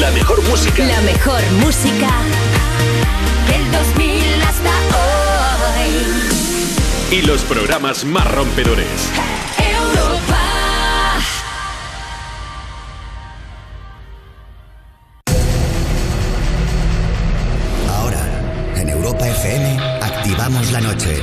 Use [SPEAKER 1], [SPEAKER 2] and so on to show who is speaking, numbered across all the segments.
[SPEAKER 1] La mejor música.
[SPEAKER 2] La mejor música del 2000 hasta hoy.
[SPEAKER 1] Y los programas más rompedores.
[SPEAKER 2] Europa.
[SPEAKER 3] Ahora, en Europa FM, activamos la noche.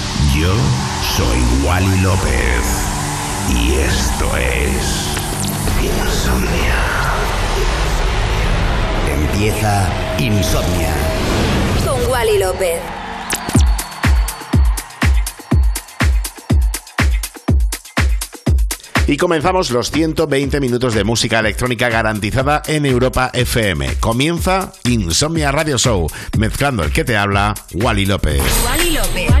[SPEAKER 4] Yo soy Wally López y esto es Insomnia.
[SPEAKER 3] Empieza Insomnia.
[SPEAKER 2] Con Wally López.
[SPEAKER 5] Y comenzamos los 120 minutos de música electrónica garantizada en Europa FM. Comienza Insomnia Radio Show, mezclando el que te habla, Wally López.
[SPEAKER 2] Wally López.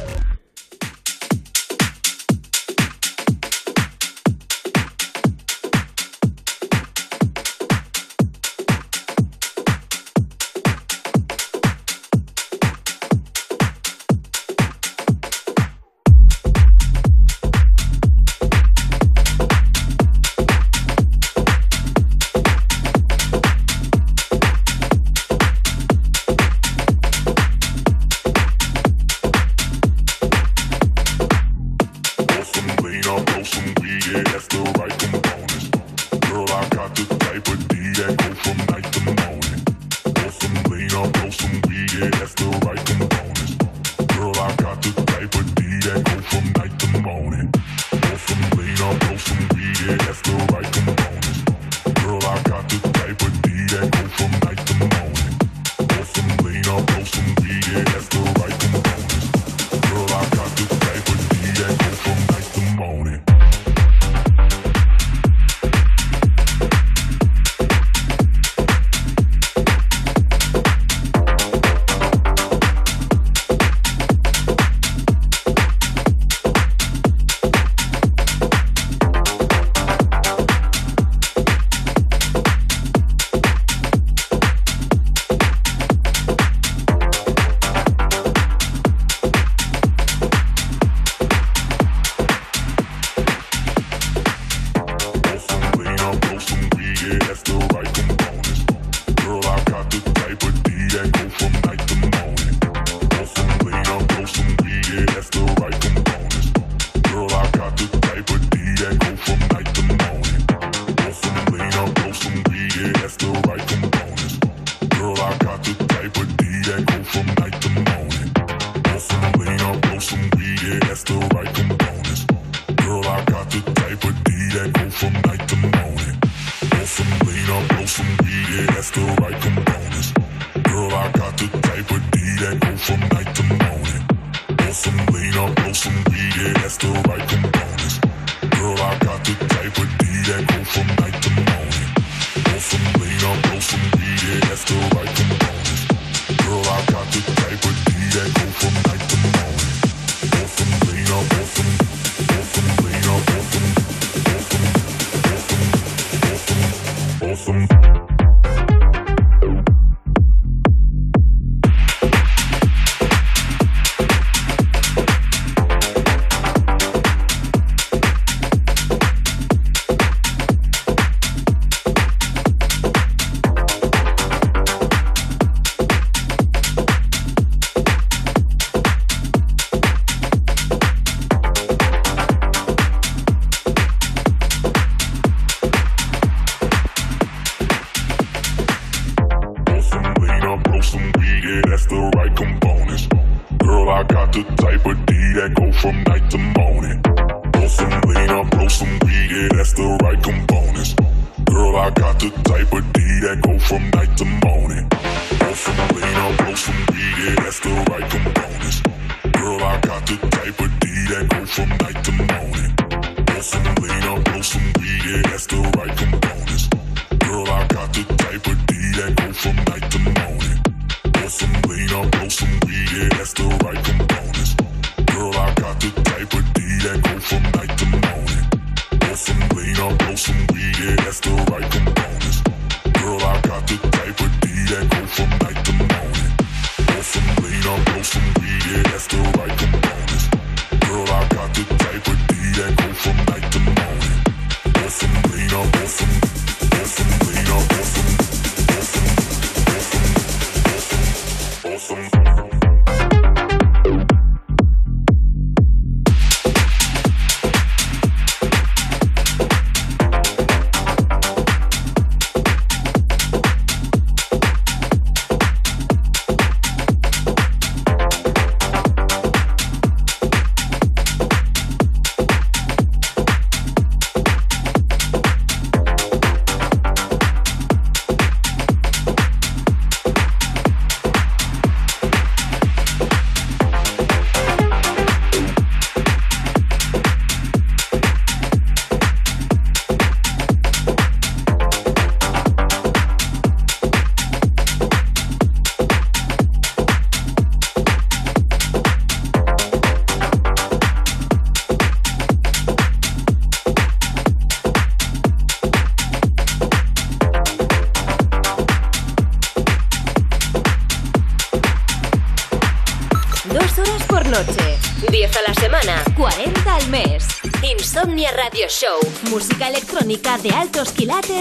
[SPEAKER 2] like.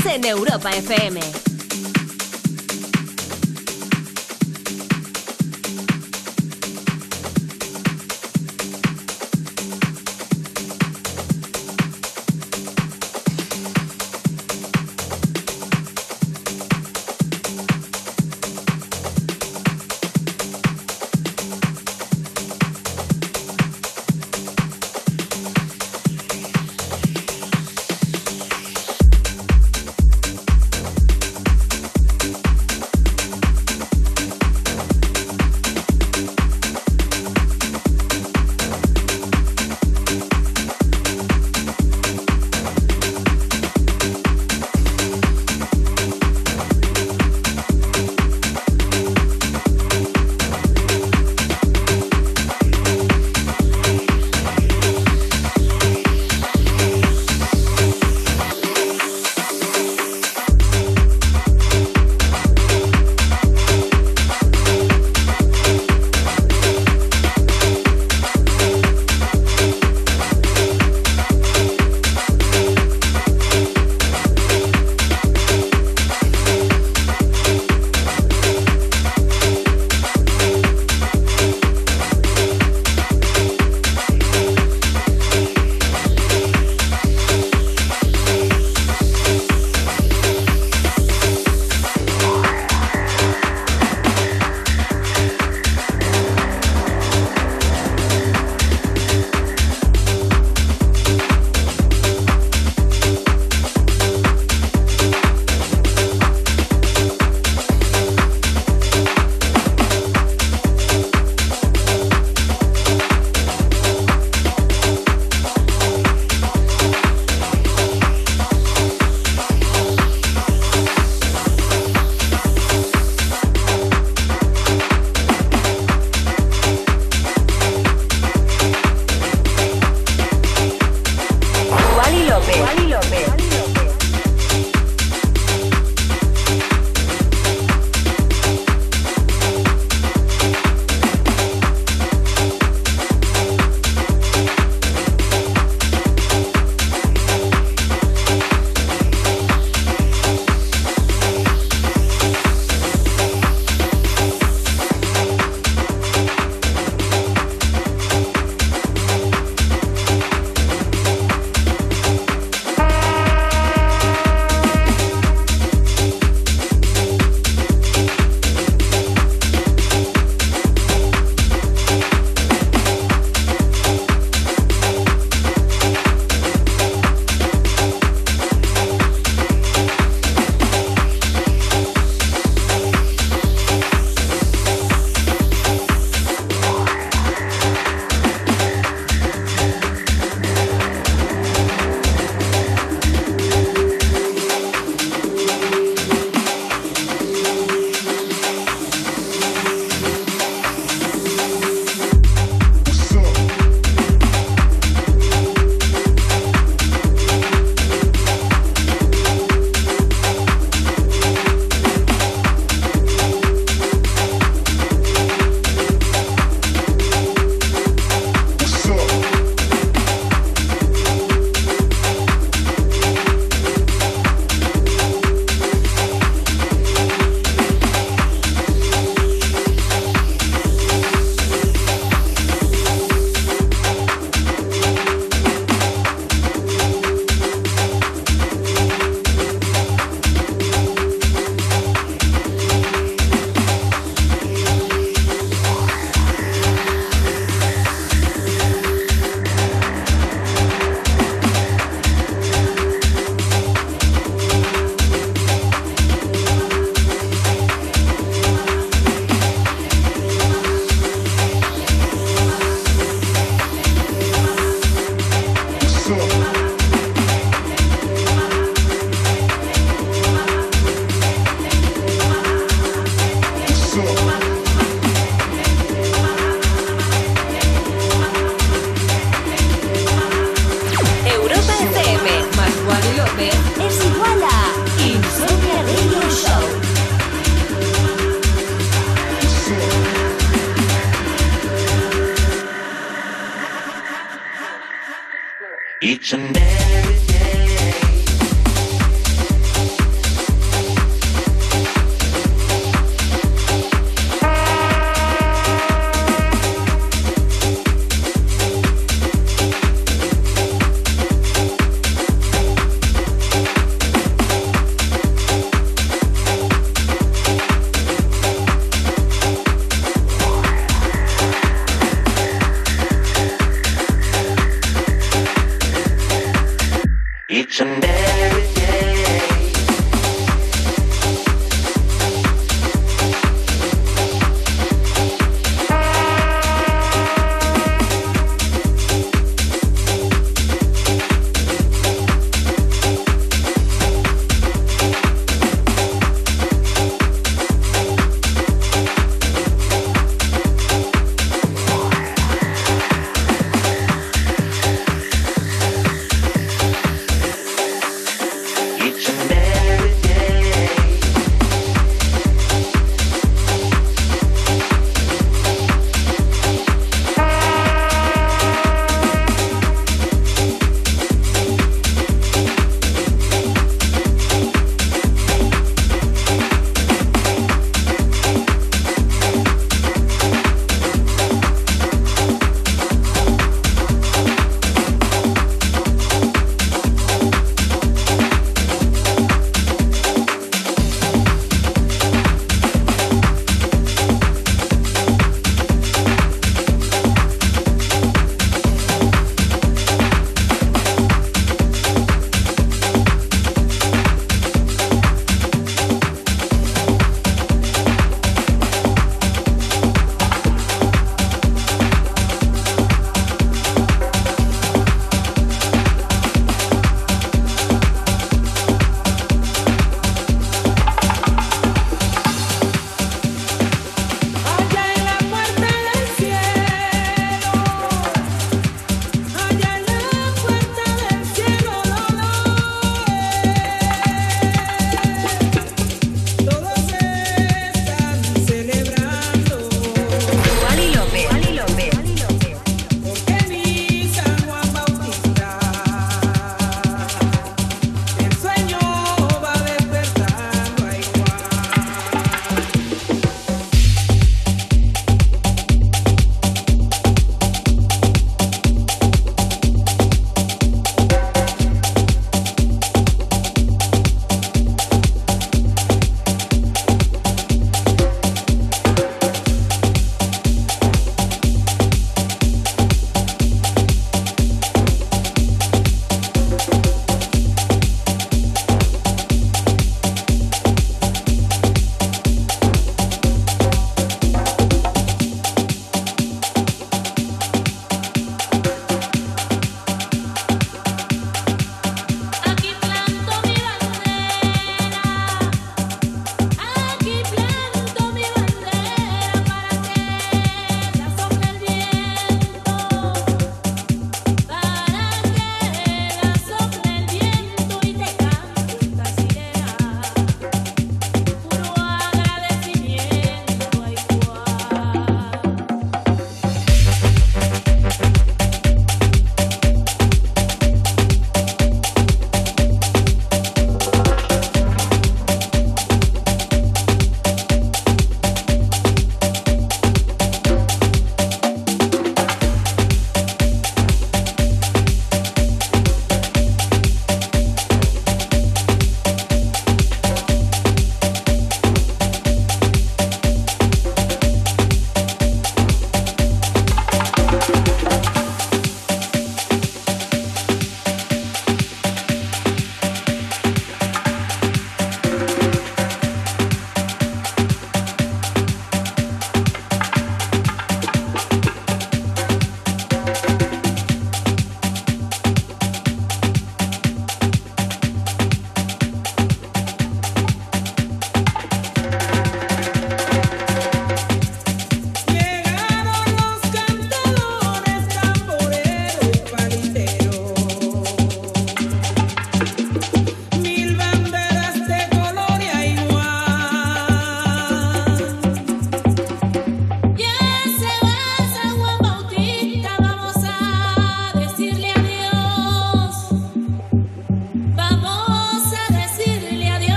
[SPEAKER 2] En Europa FM.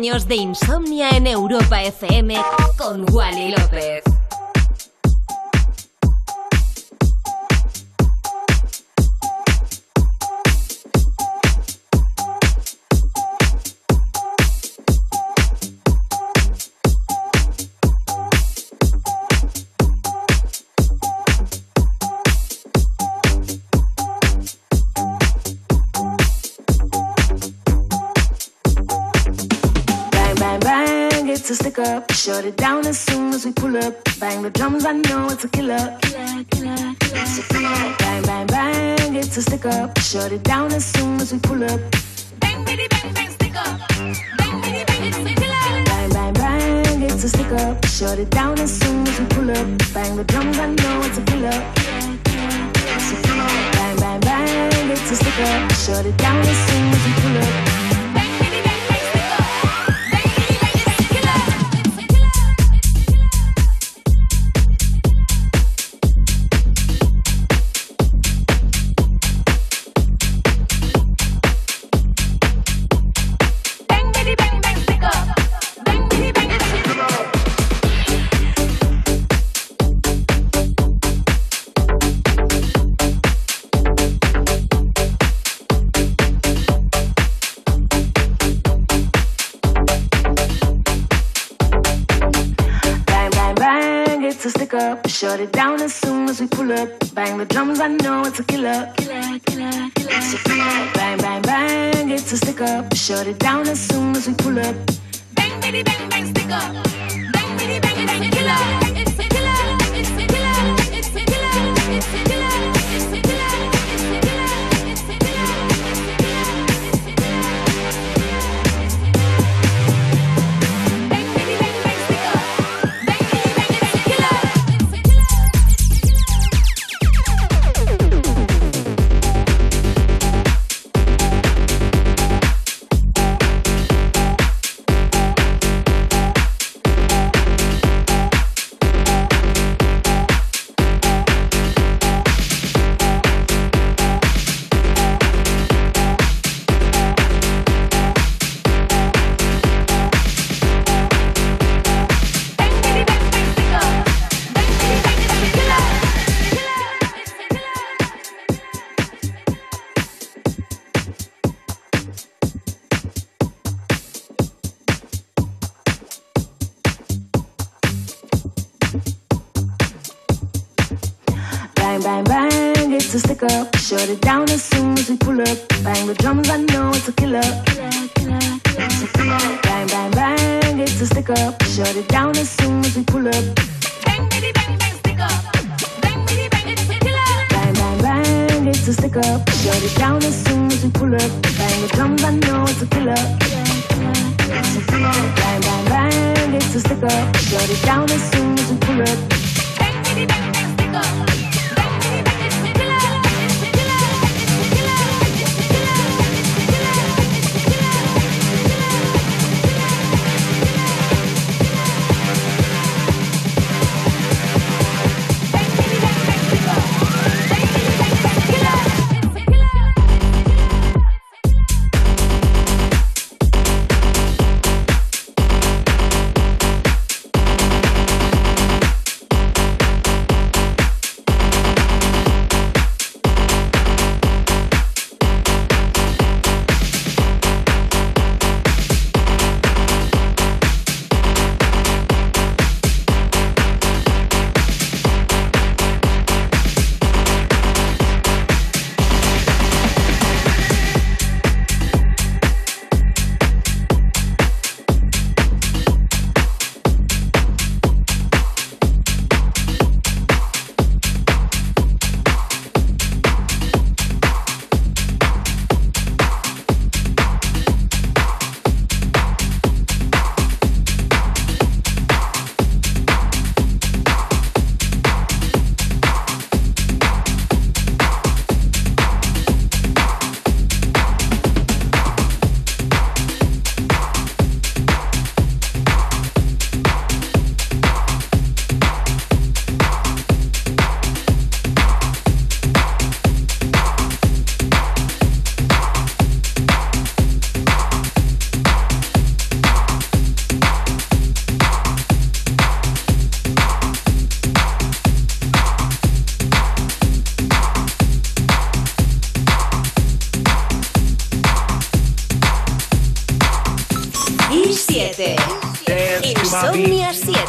[SPEAKER 2] Años de insomnia
[SPEAKER 6] it down Shut it down as soon as we pull up. Bang the drums, I know it's a killer. Killer, killer, killer. Bang, bang, bang, it's a stick up. Shut it down as soon as we pull up. Bang, bitty, bang, bang, stick up.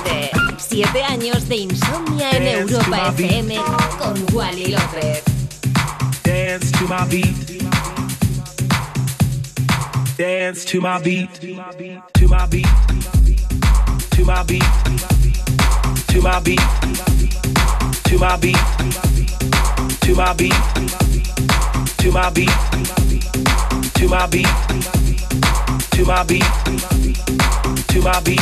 [SPEAKER 2] 7. 7 años de insomnia en Europa FM con Wally López.
[SPEAKER 7] Dance to my beat. Dance to my beat. To my beat. To my beat. To my beat. To my beat. To my beat. To my beat. To my beat. To my beat. To my beat.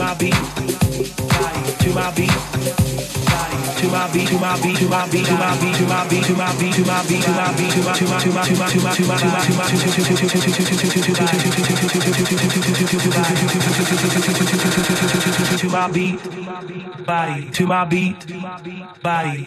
[SPEAKER 7] My beat. To my beat. To my beat, to my beat, to my beat, to my beat, to my beat, to my beat, to my beat, to my beat, to my to my to my to my to my to my to my to my beat, body, to my beat, body.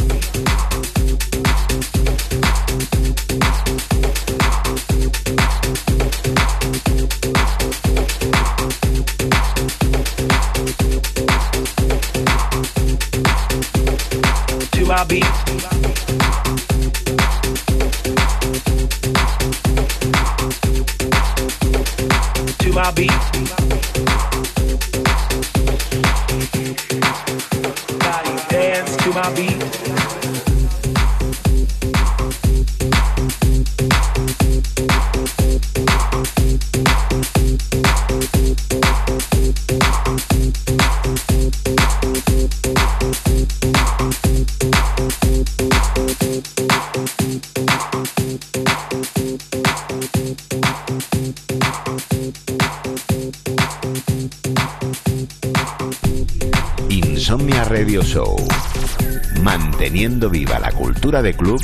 [SPEAKER 8] Cultura de club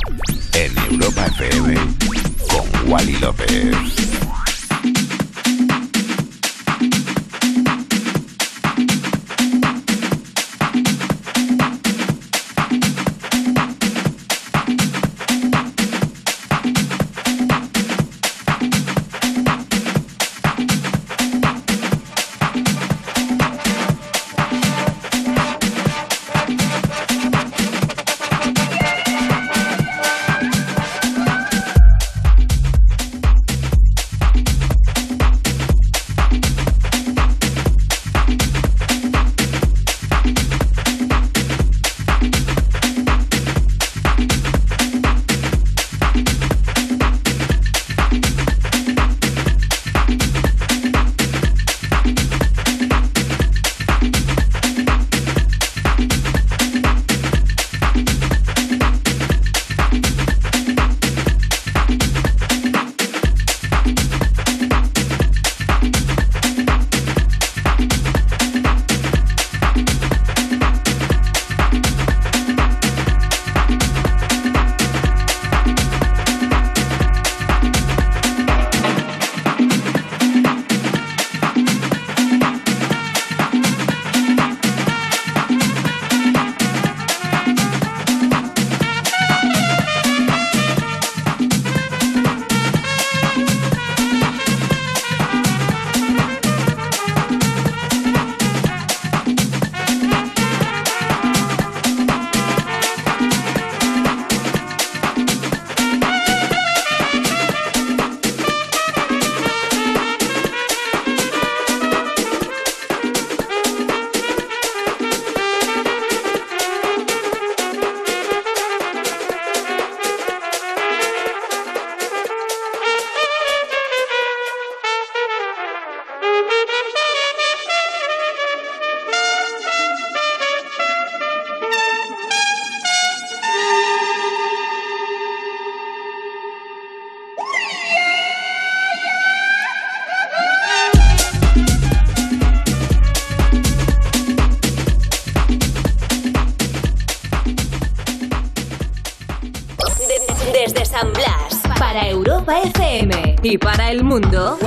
[SPEAKER 2] Y para el mundo,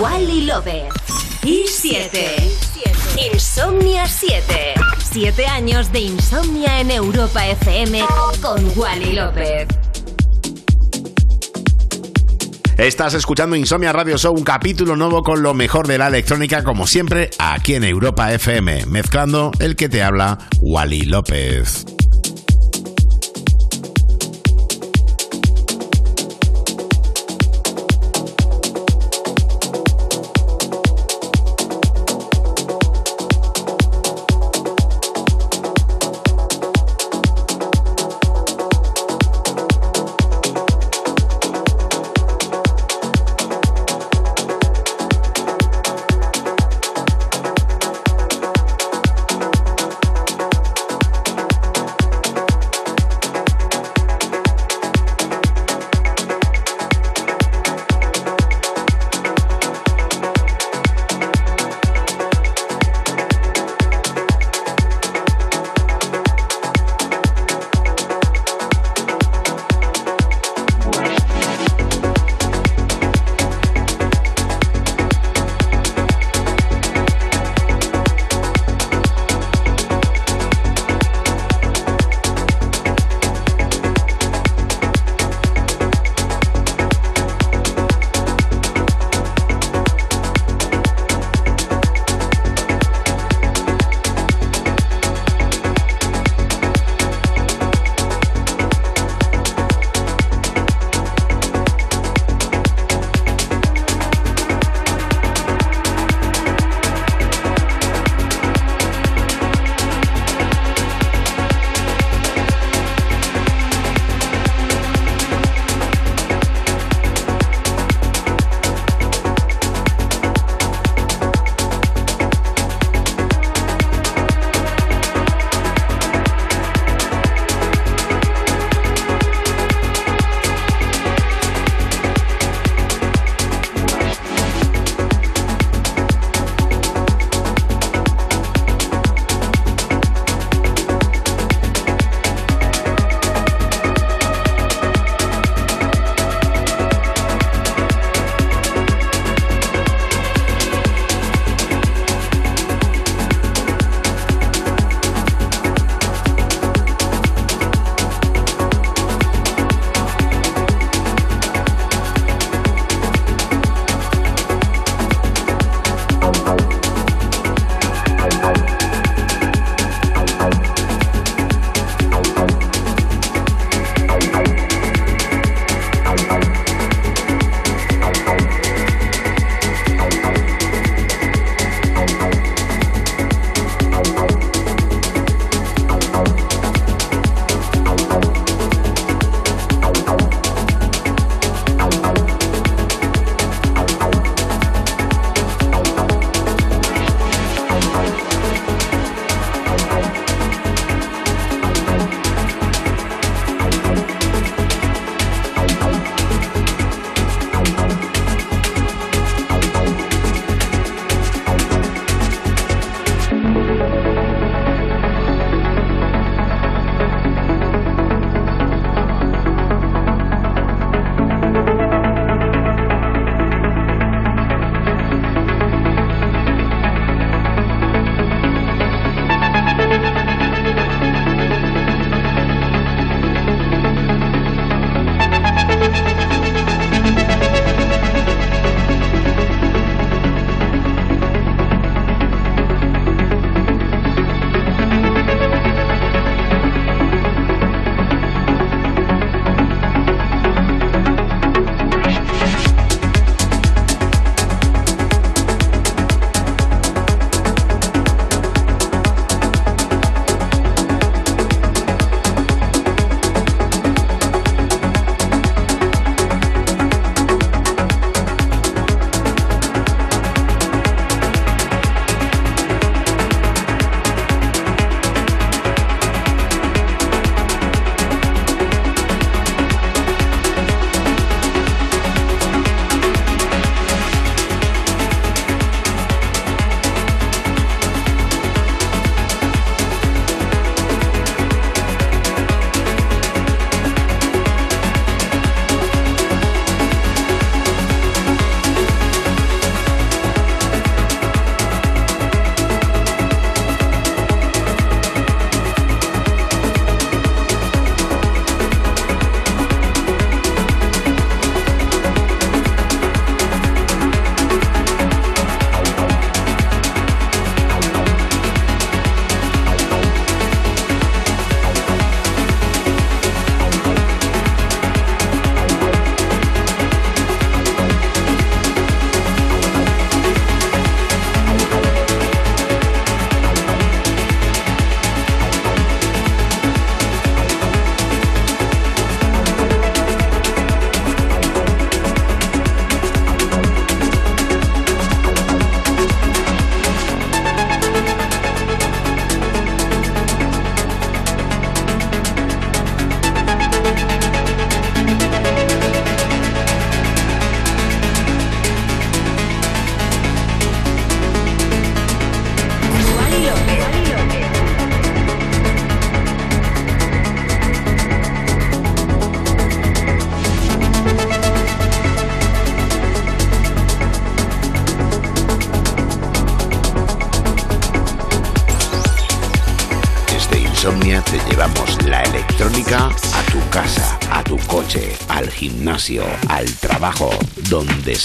[SPEAKER 2] Wally López. Y 7. Insomnia 7. 7 años de insomnia en Europa FM con Wally López.
[SPEAKER 4] Estás escuchando Insomnia Radio Show, un capítulo nuevo con lo mejor de la electrónica, como siempre, aquí en Europa FM, mezclando el que te habla, Wally López.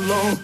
[SPEAKER 2] alone.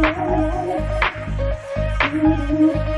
[SPEAKER 2] Thank you.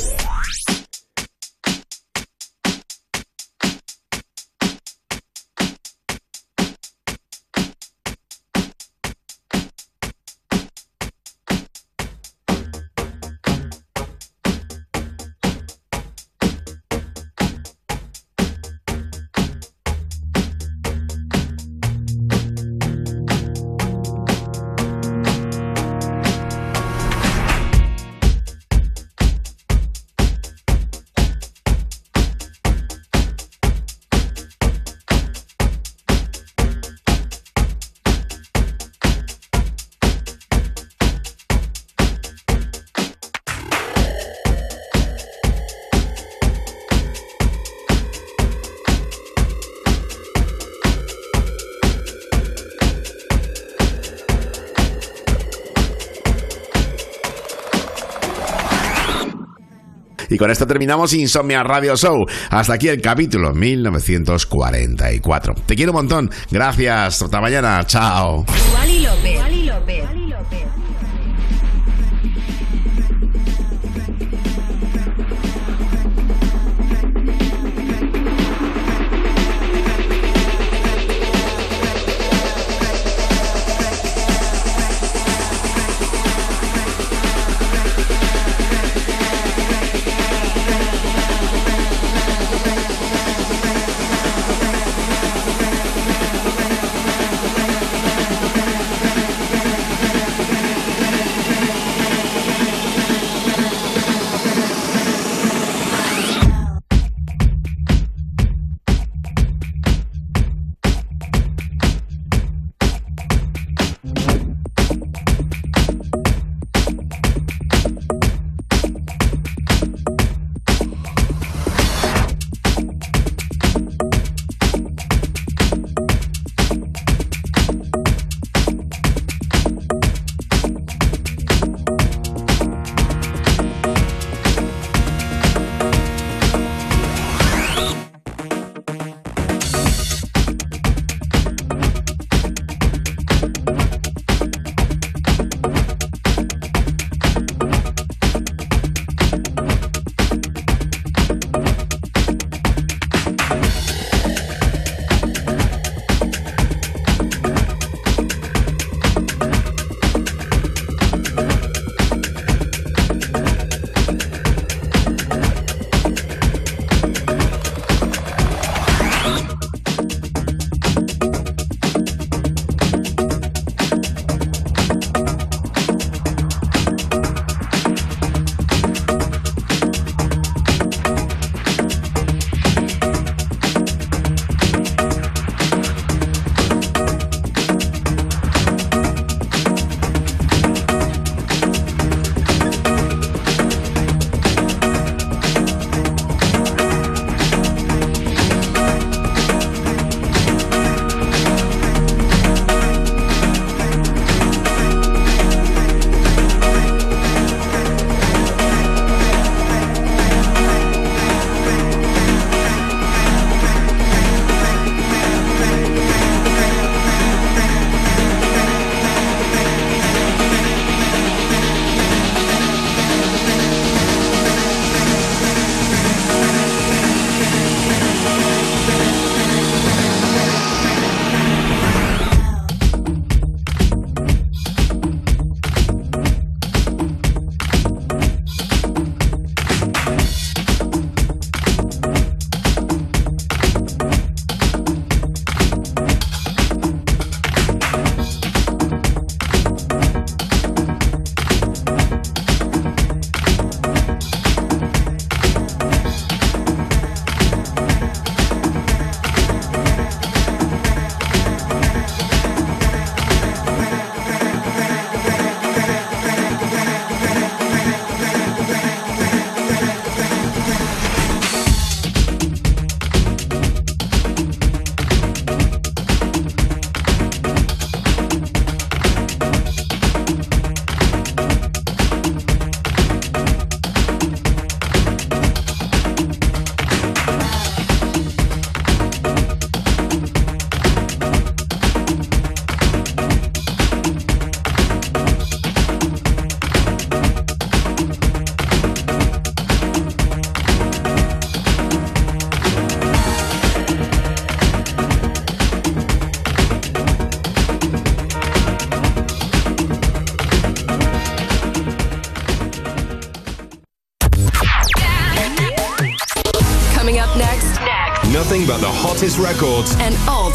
[SPEAKER 4] Con esto terminamos Insomnia Radio Show. Hasta aquí el capítulo 1944. Te quiero un montón. Gracias. Hasta mañana. Chao.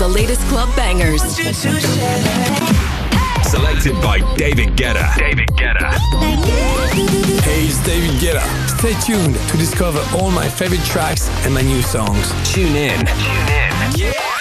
[SPEAKER 9] The latest club bangers.
[SPEAKER 1] Selected by David Guetta. David Guetta.
[SPEAKER 10] Hey, it's David Guetta. Stay tuned to discover all my favorite tracks and my new songs.
[SPEAKER 1] Tune in. Tune in.
[SPEAKER 10] Yeah.